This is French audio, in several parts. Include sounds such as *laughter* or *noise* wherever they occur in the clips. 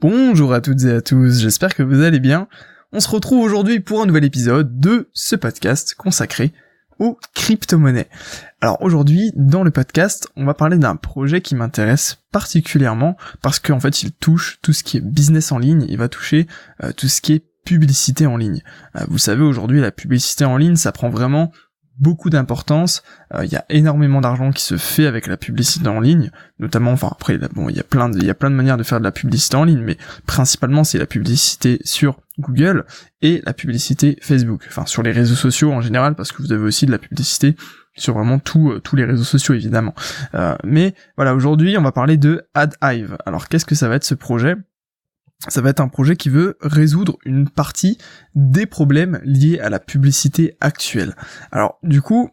Bonjour à toutes et à tous, j'espère que vous allez bien. On se retrouve aujourd'hui pour un nouvel épisode de ce podcast consacré aux crypto-monnaies. Alors aujourd'hui, dans le podcast, on va parler d'un projet qui m'intéresse particulièrement parce qu'en fait, il touche tout ce qui est business en ligne, il va toucher euh, tout ce qui est publicité en ligne. Euh, vous savez, aujourd'hui, la publicité en ligne, ça prend vraiment beaucoup d'importance. Euh, il y a énormément d'argent qui se fait avec la publicité en ligne, notamment. Enfin après, bon, il y a plein de, il y a plein de manières de faire de la publicité en ligne, mais principalement c'est la publicité sur Google et la publicité Facebook. Enfin sur les réseaux sociaux en général, parce que vous avez aussi de la publicité sur vraiment tout, euh, tous les réseaux sociaux évidemment. Euh, mais voilà, aujourd'hui on va parler de AdHive. Alors qu'est-ce que ça va être ce projet? Ça va être un projet qui veut résoudre une partie des problèmes liés à la publicité actuelle. Alors du coup,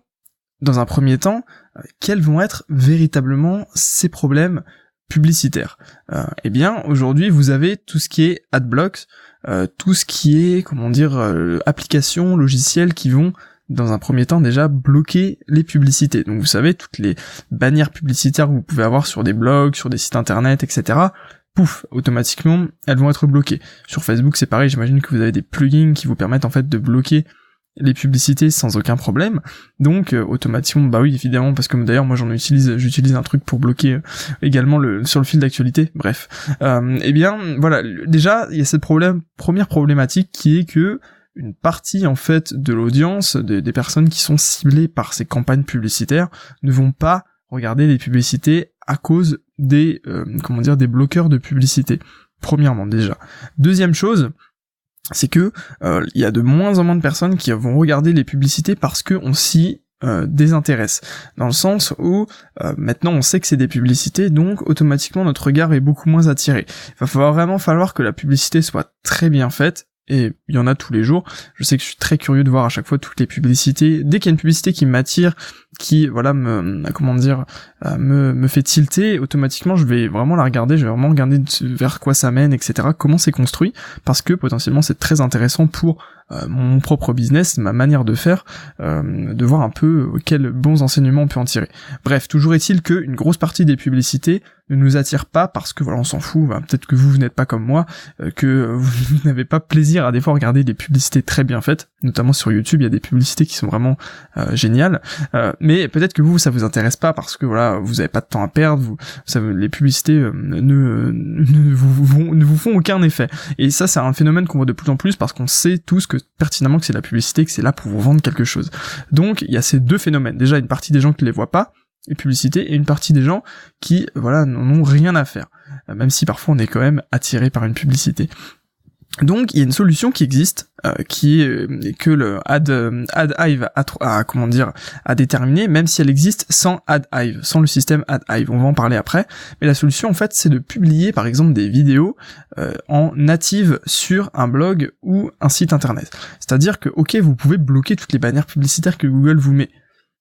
dans un premier temps, euh, quels vont être véritablement ces problèmes publicitaires? Euh, Eh bien, aujourd'hui, vous avez tout ce qui est adblocks, euh, tout ce qui est, comment dire, euh, applications, logiciels qui vont dans un premier temps déjà bloquer les publicités. Donc vous savez, toutes les bannières publicitaires que vous pouvez avoir sur des blogs, sur des sites internet, etc pouf, automatiquement, elles vont être bloquées. Sur Facebook, c'est pareil, j'imagine que vous avez des plugins qui vous permettent en fait de bloquer les publicités sans aucun problème. Donc euh, automatiquement, bah oui évidemment parce que d'ailleurs moi j'en utilise, j'utilise un truc pour bloquer euh, également le sur le fil d'actualité. Bref, euh, eh bien voilà, déjà il y a cette problème, première problématique qui est que une partie en fait de l'audience, des personnes qui sont ciblées par ces campagnes publicitaires, ne vont pas regarder les publicités à cause des euh, comment dire des bloqueurs de publicité. Premièrement déjà. Deuxième chose, c'est que euh, il y a de moins en moins de personnes qui vont regarder les publicités parce que on s'y euh, désintéresse. Dans le sens où maintenant on sait que c'est des publicités, donc automatiquement notre regard est beaucoup moins attiré. Il va falloir vraiment falloir que la publicité soit très bien faite, et il y en a tous les jours. Je sais que je suis très curieux de voir à chaque fois toutes les publicités. Dès qu'il y a une publicité qui m'attire, qui voilà me comment dire euh, me me fait tilter, automatiquement je vais vraiment la regarder, je vais vraiment regarder vers quoi ça mène, etc. Comment c'est construit, parce que potentiellement c'est très intéressant pour euh, mon propre business, ma manière de faire, euh, de voir un peu quels bons enseignements on peut en tirer. Bref, toujours est-il qu'une grosse partie des publicités ne nous attire pas parce que voilà on s'en fout, bah, peut-être que vous, vous n'êtes pas comme moi, que vous *laughs* n'avez pas plaisir à des fois regarder des publicités très bien faites, notamment sur YouTube, il y a des publicités qui sont vraiment géniales, mais peut-être que vous ça vous intéresse pas parce que voilà vous avez pas de temps à perdre, vous, ça, les publicités ne, ne, vous, ne vous font aucun effet. Et ça c'est un phénomène qu'on voit de plus en plus parce qu'on sait tous que pertinemment que c'est la publicité, que c'est là pour vous vendre quelque chose. Donc il y a ces deux phénomènes. Déjà une partie des gens qui les voient pas, les publicités, et une partie des gens qui, voilà, n'en ont rien à faire. Même si parfois on est quand même attiré par une publicité. Donc il y a une solution qui existe, euh, qui est euh, que le add, euh, AdHive a, comment dire a déterminé, même si elle existe sans AdHive, sans le système AdHive. On va en parler après. Mais la solution en fait, c'est de publier par exemple des vidéos en native sur un blog ou un site internet. C'est-à-dire que ok, vous pouvez bloquer toutes les bannières publicitaires que Google vous met.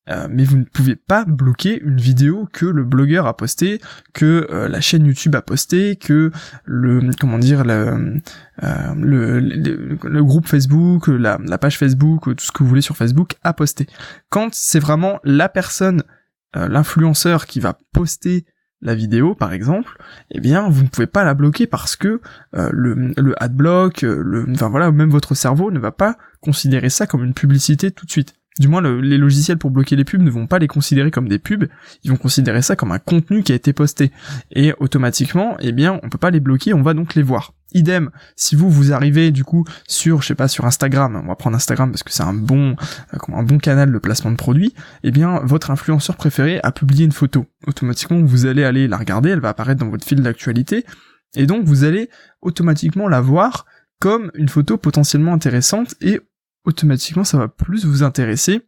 Euh, mais vous ne pouvez pas bloquer une vidéo que le blogueur a postée, que euh, la chaîne YouTube a posté, que le comment dire le, euh, le, groupe Facebook, la, la, page Facebook, tout ce que vous voulez sur Facebook a posté. Quand c'est vraiment la personne, l'influenceur qui va poster la vidéo par exemple, eh bien vous ne pouvez pas la bloquer parce que le, le adblock, le, enfin voilà, même votre cerveau ne va pas considérer ça comme une publicité tout de suite. Du moins, les logiciels pour bloquer les pubs ne vont pas les considérer comme des pubs, ils vont considérer ça comme un contenu qui a été posté. Et automatiquement, eh bien, on peut pas les bloquer, on va donc les voir. Idem, si vous vous arrivez du coup sur, je sais pas, sur Instagram, on va prendre Instagram parce que c'est un bon, euh, un bon canal de placement de produits, eh bien, votre influenceur préféré a publié une photo. Automatiquement, vous allez aller la regarder, elle va apparaître dans votre fil d'actualité, et donc vous allez automatiquement la voir comme une photo potentiellement intéressante et automatiquement ça va plus vous intéresser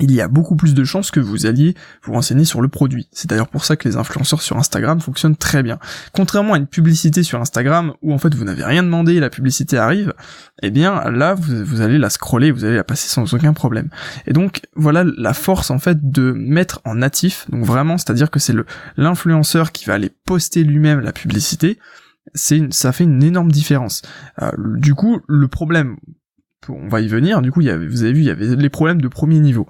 il y a beaucoup plus de chances que vous alliez vous renseigner sur le produit. C'est d'ailleurs pour ça que les influenceurs sur Instagram fonctionnent très bien. Contrairement à une publicité sur Instagram où en fait vous n'avez rien demandé et la publicité arrive, eh bien là vous, allez la scroller, vous allez la passer sans aucun problème. Et donc voilà la force en fait de mettre en natif, donc vraiment c'est-à-dire que c'est le l'influenceur qui va aller poster lui-même la publicité, c'est ça fait une énorme différence. Euh, du coup, le problème on va y venir, du coup, y avait, vous avez vu, il y avait les problèmes de premier niveau.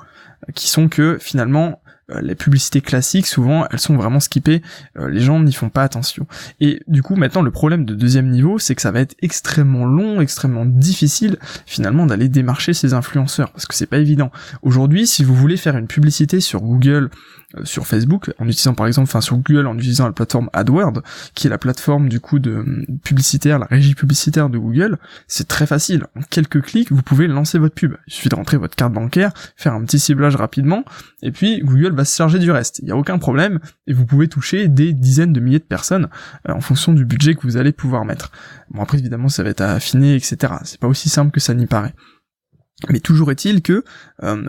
qui sont que finalement les publicités classiques, souvent, elles sont vraiment skippées, euh, les gens n'y font pas attention. Et du coup, maintenant, le problème de deuxième niveau, c'est que ça va être extrêmement long, extrêmement difficile, finalement, d'aller démarcher ces influenceurs, parce que c'est pas évident. Aujourd'hui, si vous voulez faire une publicité sur Google, euh, sur Facebook, en utilisant par exemple, enfin sur Google, en utilisant la plateforme AdWord, qui est la plateforme du coup de publicitaire, la régie publicitaire de Google, c'est très facile. En quelques clics, vous pouvez lancer votre pub. Il suffit de rentrer votre carte bancaire, faire un petit ciblage rapidement, et puis Google se charger du reste. Il n'y a aucun problème, et vous pouvez toucher des dizaines de milliers de personnes euh, en fonction du budget que vous allez pouvoir mettre. Bon après évidemment ça va être affiné, etc. C'est pas aussi simple que ça n'y paraît. Mais toujours est-il que euh,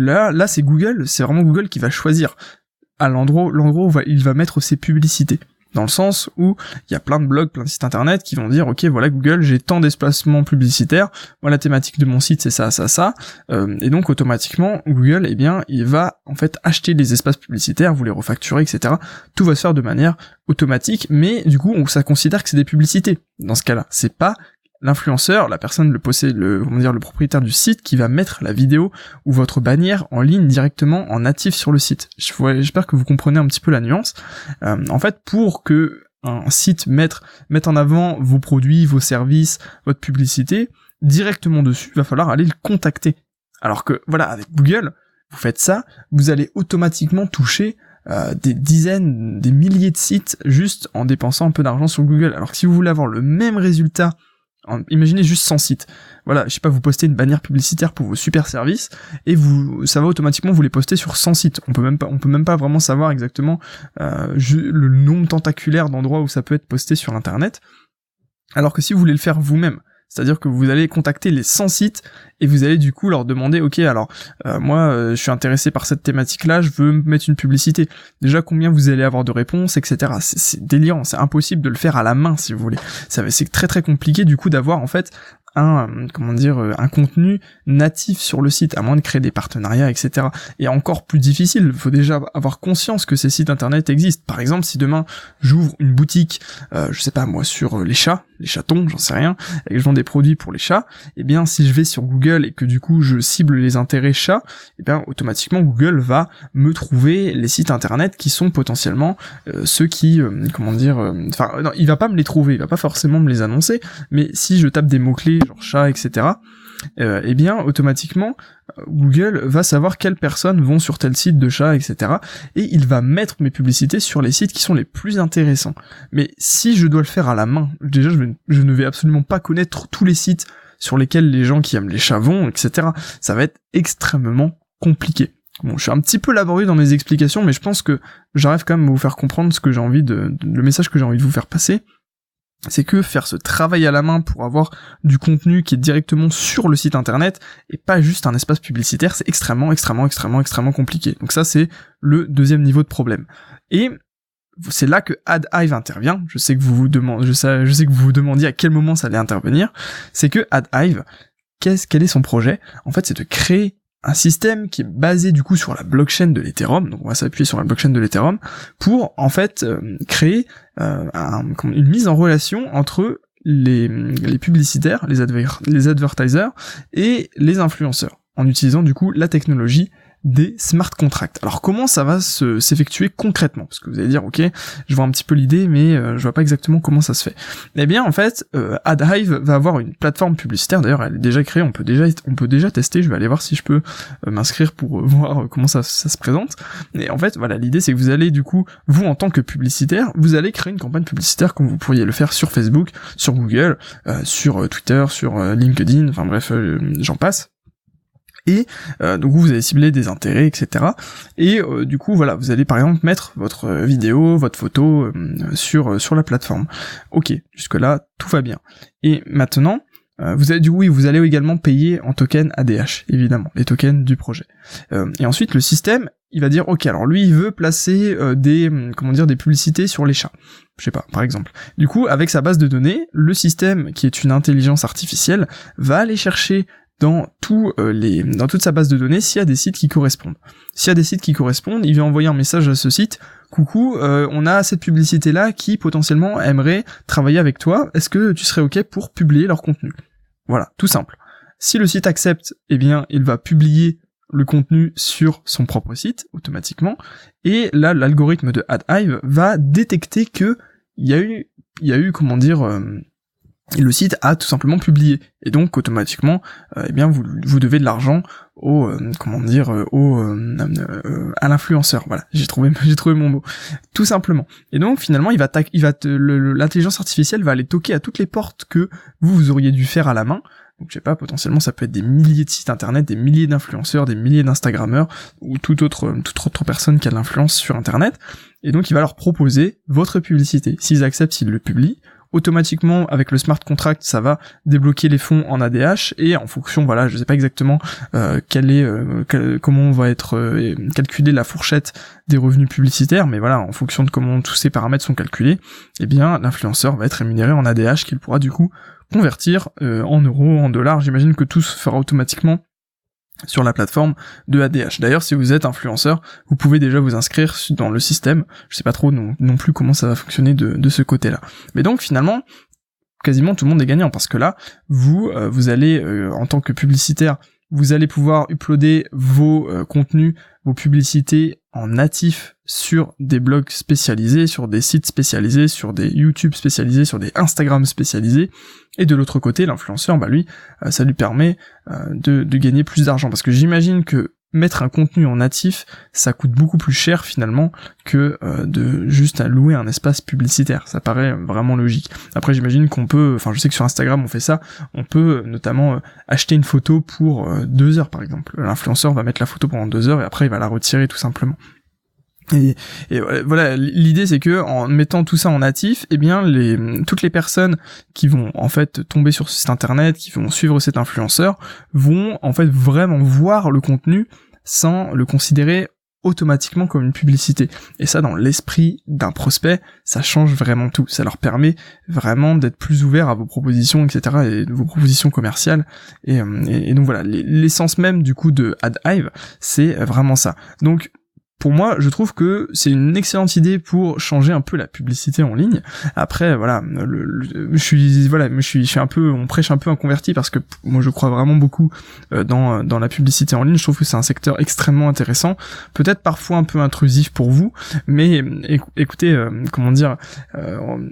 là, là c'est Google, c'est vraiment Google qui va choisir à l'endroit, l'endroit où il va mettre ses publicités. Dans le sens où il y a plein de blogs, plein de sites internet qui vont dire ok voilà Google j'ai tant d'espacements publicitaires, moi la thématique de mon site c'est ça, ça, ça, euh, et donc automatiquement Google eh bien il va en fait acheter des espaces publicitaires, vous les refacturer, etc. Tout va se faire de manière automatique, mais du coup on, ça considère que c'est des publicités. Dans ce cas-là, c'est pas l'influenceur, la personne, le possède, le, comment dire, le propriétaire du site qui va mettre la vidéo ou votre bannière en ligne directement en natif sur le site. J'espère que vous comprenez un petit peu la nuance. Euh, en fait, pour que un site mette, mette en avant vos produits, vos services, votre publicité, directement dessus, il va falloir aller le contacter. Alors que, voilà, avec Google, vous faites ça, vous allez automatiquement toucher euh, des dizaines, des milliers de sites juste en dépensant un peu d'argent sur Google. Alors que si vous voulez avoir le même résultat imaginez juste 100 sites. Voilà, je sais pas, vous postez une bannière publicitaire pour vos super services et vous, ça va automatiquement vous les poster sur 100 sites. On peut même pas, on peut même pas vraiment savoir exactement euh, le nombre tentaculaire d'endroits où ça peut être posté sur Internet. Alors que si vous voulez le faire vous-même, c'est-à-dire que vous allez contacter les 100 sites et vous allez du coup leur demander, ok, alors euh, moi euh, je suis intéressé par cette thématique-là, je veux mettre une publicité. Déjà combien vous allez avoir de réponses, etc. C'est délirant, c'est impossible de le faire à la main si vous voulez. C'est très très compliqué du coup d'avoir en fait un euh, comment dire euh, un contenu natif sur le site à moins de créer des partenariats etc et encore plus difficile il faut déjà avoir conscience que ces sites internet existent. Par exemple si demain j'ouvre une boutique euh, je sais pas moi sur les chats les chatons j'en sais rien et que je vends des produits pour les chats eh bien si je vais sur Google et que du coup je cible les intérêts chats eh bien automatiquement Google va me trouver les sites internet qui sont potentiellement ceux qui comment dire enfin non il va pas me les trouver il va pas forcément me les annoncer mais si je tape des mots clés genre chat, etc., euh, eh bien automatiquement Google va savoir quelles personnes vont sur tel site de chat, etc. Et il va mettre mes publicités sur les sites qui sont les plus intéressants. Mais si je dois le faire à la main, déjà je, je ne vais absolument pas connaître tous les sites sur lesquels les gens qui aiment les chats vont, etc. Ça va être extrêmement compliqué. Bon, je suis un petit peu laborieux dans mes explications, mais je pense que j'arrive quand même à vous faire comprendre ce que j'ai envie de, le message que j'ai envie de vous faire passer c'est que faire ce travail à la main pour avoir du contenu qui est directement sur le site internet et pas juste un espace publicitaire, c'est extrêmement, extrêmement, extrêmement, extrêmement compliqué. Donc ça, c'est le deuxième niveau de problème. Et c'est là que AdHive intervient. Je sais que vous vous demandez, demandiez à quel moment ça allait intervenir. C'est que AdHive, qu'est-ce, quel est son projet? En fait, c'est de créer un système qui est basé du coup sur la blockchain de l'Ethereum, donc on va s'appuyer sur la blockchain de l'Ethereum, pour en fait euh, créer euh, une mise en relation entre les, publicitaires, les, les advertisers et les influenceurs, en utilisant du coup la technologie des smart contracts. Alors comment ça va s'effectuer concrètement? Parce que vous allez dire, ok, je vois un petit peu l'idée, mais euh, je vois pas exactement comment ça se fait. Eh bien, en fait, euh, AdHive va avoir une plateforme publicitaire. D'ailleurs, elle est déjà créée. On peut déjà, on peut déjà tester. Je vais aller voir si je peux euh, m'inscrire pour *laughs* voir comment ça, ça se présente. Et en fait, voilà, l'idée c'est que vous allez du coup, vous en tant que publicitaire, vous allez créer une campagne publicitaire comme vous pourriez le faire sur Facebook, sur Google, sur Twitter, sur LinkedIn. Enfin bref, j'en passe et euh, donc vous allez cibler des intérêts, etc. Et euh, du coup voilà, vous allez par exemple mettre votre vidéo, votre photo euh, sur sur la plateforme. Ok, jusque là tout va bien. Et maintenant vous allez du oui, vous allez également payer en token ADH, évidemment, les tokens du projet. et ensuite le système, il va dire ok, alors lui il veut placer des comment dire des publicités sur les chats. Je sais pas, par exemple. Du coup, avec sa base de données, le système, qui est une intelligence artificielle, va aller chercher dans euh, les dans toute sa base de données s'il y a des sites qui correspondent. S'il y a des sites qui correspondent, il va envoyer un message à ce site. Coucou, euh, on a cette publicité là qui potentiellement aimerait travailler avec toi. Est-ce que tu serais ok pour publier leur contenu? Voilà, tout simple. Si le site accepte, eh bien, il va publier le contenu sur son propre site automatiquement. Et là, l'algorithme de AdHive va détecter que il y a eu, il y a eu, comment dire, euh, le site a tout simplement publié. Et donc automatiquement euh, eh bien vous, vous devez de l'argent au euh, comment dire au à l'influenceur. Voilà j'ai trouvé *laughs* j'ai trouvé mon mot. Tout simplement. Et donc finalement il va il va l'intelligence artificielle va aller toquer à toutes les portes que vous vous auriez dû faire à la main. Donc je sais pas, potentiellement ça peut être des milliers de sites internet, des milliers d'influenceurs, des milliers d'instagrammeurs ou toute autre toute autre personne qui a de l'influence sur internet. Et donc il va leur proposer votre publicité. S'ils acceptent, s'ils le publient, automatiquement avec le smart contract ça va débloquer les fonds en ADH et en fonction voilà je sais pas exactement euh, quel est euh, comment on va être euh, la fourchette des revenus publicitaires mais voilà en fonction de comment tous ces paramètres sont calculés eh bien l'influenceur va être rémunéré en ADH qu'il pourra du coup convertir euh, en euros, en dollars. J'imagine que tout se fera automatiquement sur la plateforme de ADH. D'ailleurs, si vous êtes influenceur, vous pouvez déjà vous inscrire dans le système. Je sais pas trop non, plus comment ça va fonctionner de, ce côté-là. Mais donc finalement, quasiment tout le monde est gagnant parce que là, vous, euh, vous allez euh, en tant que publicitaire, vous allez pouvoir uploader vos contenus, vos publicités en natif sur des blogs spécialisés, sur des sites spécialisés, sur des YouTube spécialisés, sur des Instagram spécialisés. Et de l'autre côté, l'influenceur, bah lui, euh, ça lui permet euh, de, gagner plus d'argent. Parce que j'imagine que mettre un contenu en natif, ça coûte beaucoup plus cher finalement que euh, de juste louer un espace publicitaire. Ça paraît vraiment logique. Après, j'imagine qu'on peut, enfin, je sais que sur Instagram on fait ça, on peut notamment acheter une photo pour deux heures par exemple. L'influenceur va mettre la photo pendant deux heures et après il va la retirer tout simplement. Et, voilà, l'idée c'est que en mettant tout ça en natif, eh bien toutes les personnes qui vont en fait tomber sur ce site internet, qui vont suivre cet influenceur, vont en fait vraiment voir le contenu sans le considérer automatiquement comme une publicité. Et ça, dans l'esprit d'un prospect, ça change vraiment tout. Ça leur permet vraiment d'être plus ouverts à vos propositions, etc. et vos propositions commerciales. Et, et, et donc voilà, l'essence même du coup de AdHive, c'est vraiment ça. Donc pour moi, je trouve que c'est une excellente idée pour changer un peu la publicité en ligne. Après, voilà, je suis, voilà, je suis, je suis un peu, on prêche un peu un converti parce que moi, je crois vraiment beaucoup euh, dans dans la publicité en ligne. Je trouve que c'est un secteur extrêmement intéressant, peut-être parfois un peu intrusif pour vous, mais écoutez, euh, comment dire. Euh,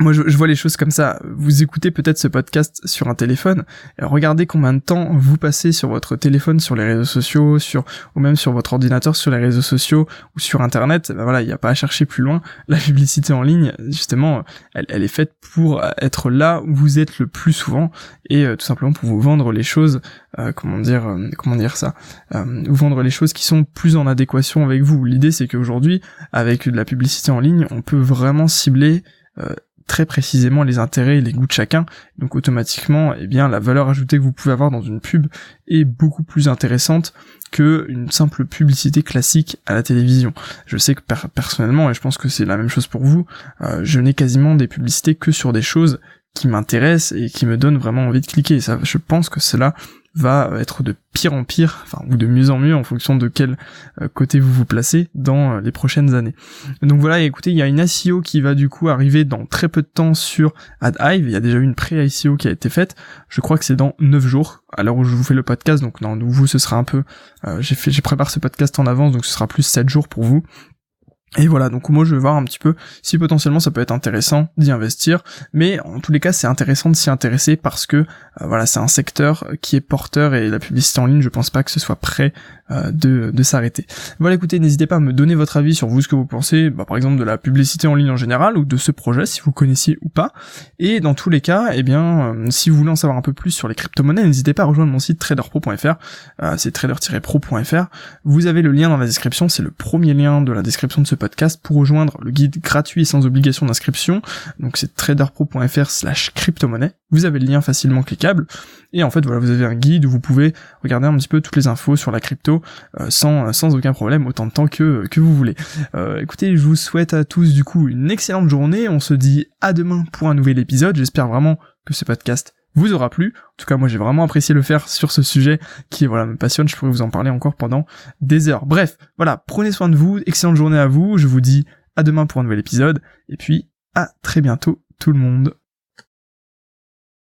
moi je, vois les choses comme ça. Vous écoutez peut-être ce podcast sur un téléphone, et regardez combien de temps vous passez sur votre téléphone, sur les réseaux sociaux, sur ou même sur votre ordinateur, sur les réseaux sociaux ou sur internet. Ben voilà, il n'y a pas à chercher plus loin. *laughs* La publicité en ligne, justement, elle, elle, est faite pour être là où vous êtes le plus souvent et euh, tout simplement pour vous vendre les choses. Euh, comment dire, euh, comment dire ça Vous vendre les choses qui sont plus en adéquation avec vous. L'idée c'est qu'aujourd'hui, avec de la publicité en ligne, on peut vraiment cibler très précisément les intérêts et les goûts de chacun. Donc automatiquement, eh bien, la valeur ajoutée que vous pouvez avoir dans une pub est beaucoup plus intéressante que une simple publicité classique à la télévision. Je sais que personnellement, et je pense que c'est la même chose pour vous, euh, je n'ai quasiment des publicités que sur des choses qui m'intéressent et qui me donnent vraiment envie de cliquer. ça, je pense que cela va être de pire en pire, enfin ou de mieux en mieux en fonction de quel euh, côté vous vous placez dans euh, les prochaines années. Donc voilà, écoutez, il y a une ICO qui va du coup arriver dans très peu de temps sur AdHive. Il y a déjà eu une pré-ICO qui a été faite. Je crois que c'est dans 9 jours à l'heure où je vous fais le podcast. Donc non, vous ce sera un peu, euh, j'ai fait, j'ai préparé ce podcast en avance, donc ce sera plus 7 jours pour vous. Et voilà, donc moi je vais voir un petit peu si potentiellement ça peut être intéressant d'y investir, mais en tous les cas c'est intéressant de s'y intéresser parce que euh, voilà c'est un secteur qui est porteur et la publicité en ligne je pense pas que ce soit prêt euh, de, de s'arrêter. Voilà écoutez, n'hésitez pas à me donner votre avis sur vous ce que vous pensez, bah, par exemple de la publicité en ligne en général ou de ce projet si vous connaissiez ou pas. Et dans tous les cas, eh bien euh, si vous voulez en savoir un peu plus sur les crypto-monnaies, n'hésitez pas à rejoindre mon site traderpro.fr, c'est trader-pro.fr. Vous avez le lien dans la description, c'est le premier lien de la description de ce podcast pour rejoindre le guide gratuit sans obligation d'inscription. Donc c'est traderpro.fr slash crypto-monnaie. Vous avez le lien facilement cliquable. Et en fait, voilà, vous avez un guide où vous pouvez regarder un petit peu toutes les infos sur la crypto euh, sans, sans aucun problème, autant de temps que, que vous voulez. Euh, écoutez, je vous souhaite à tous du coup une excellente journée. On se dit à demain pour un nouvel épisode. J'espère vraiment que ce podcast vous aura plu. En tout cas, moi j'ai vraiment apprécié le faire sur ce sujet qui voilà me passionne. Je pourrais vous en parler encore pendant des heures. Bref, voilà, prenez soin de vous. Excellente journée à vous. Je vous dis à demain pour un nouvel épisode. Et puis à très bientôt tout le monde.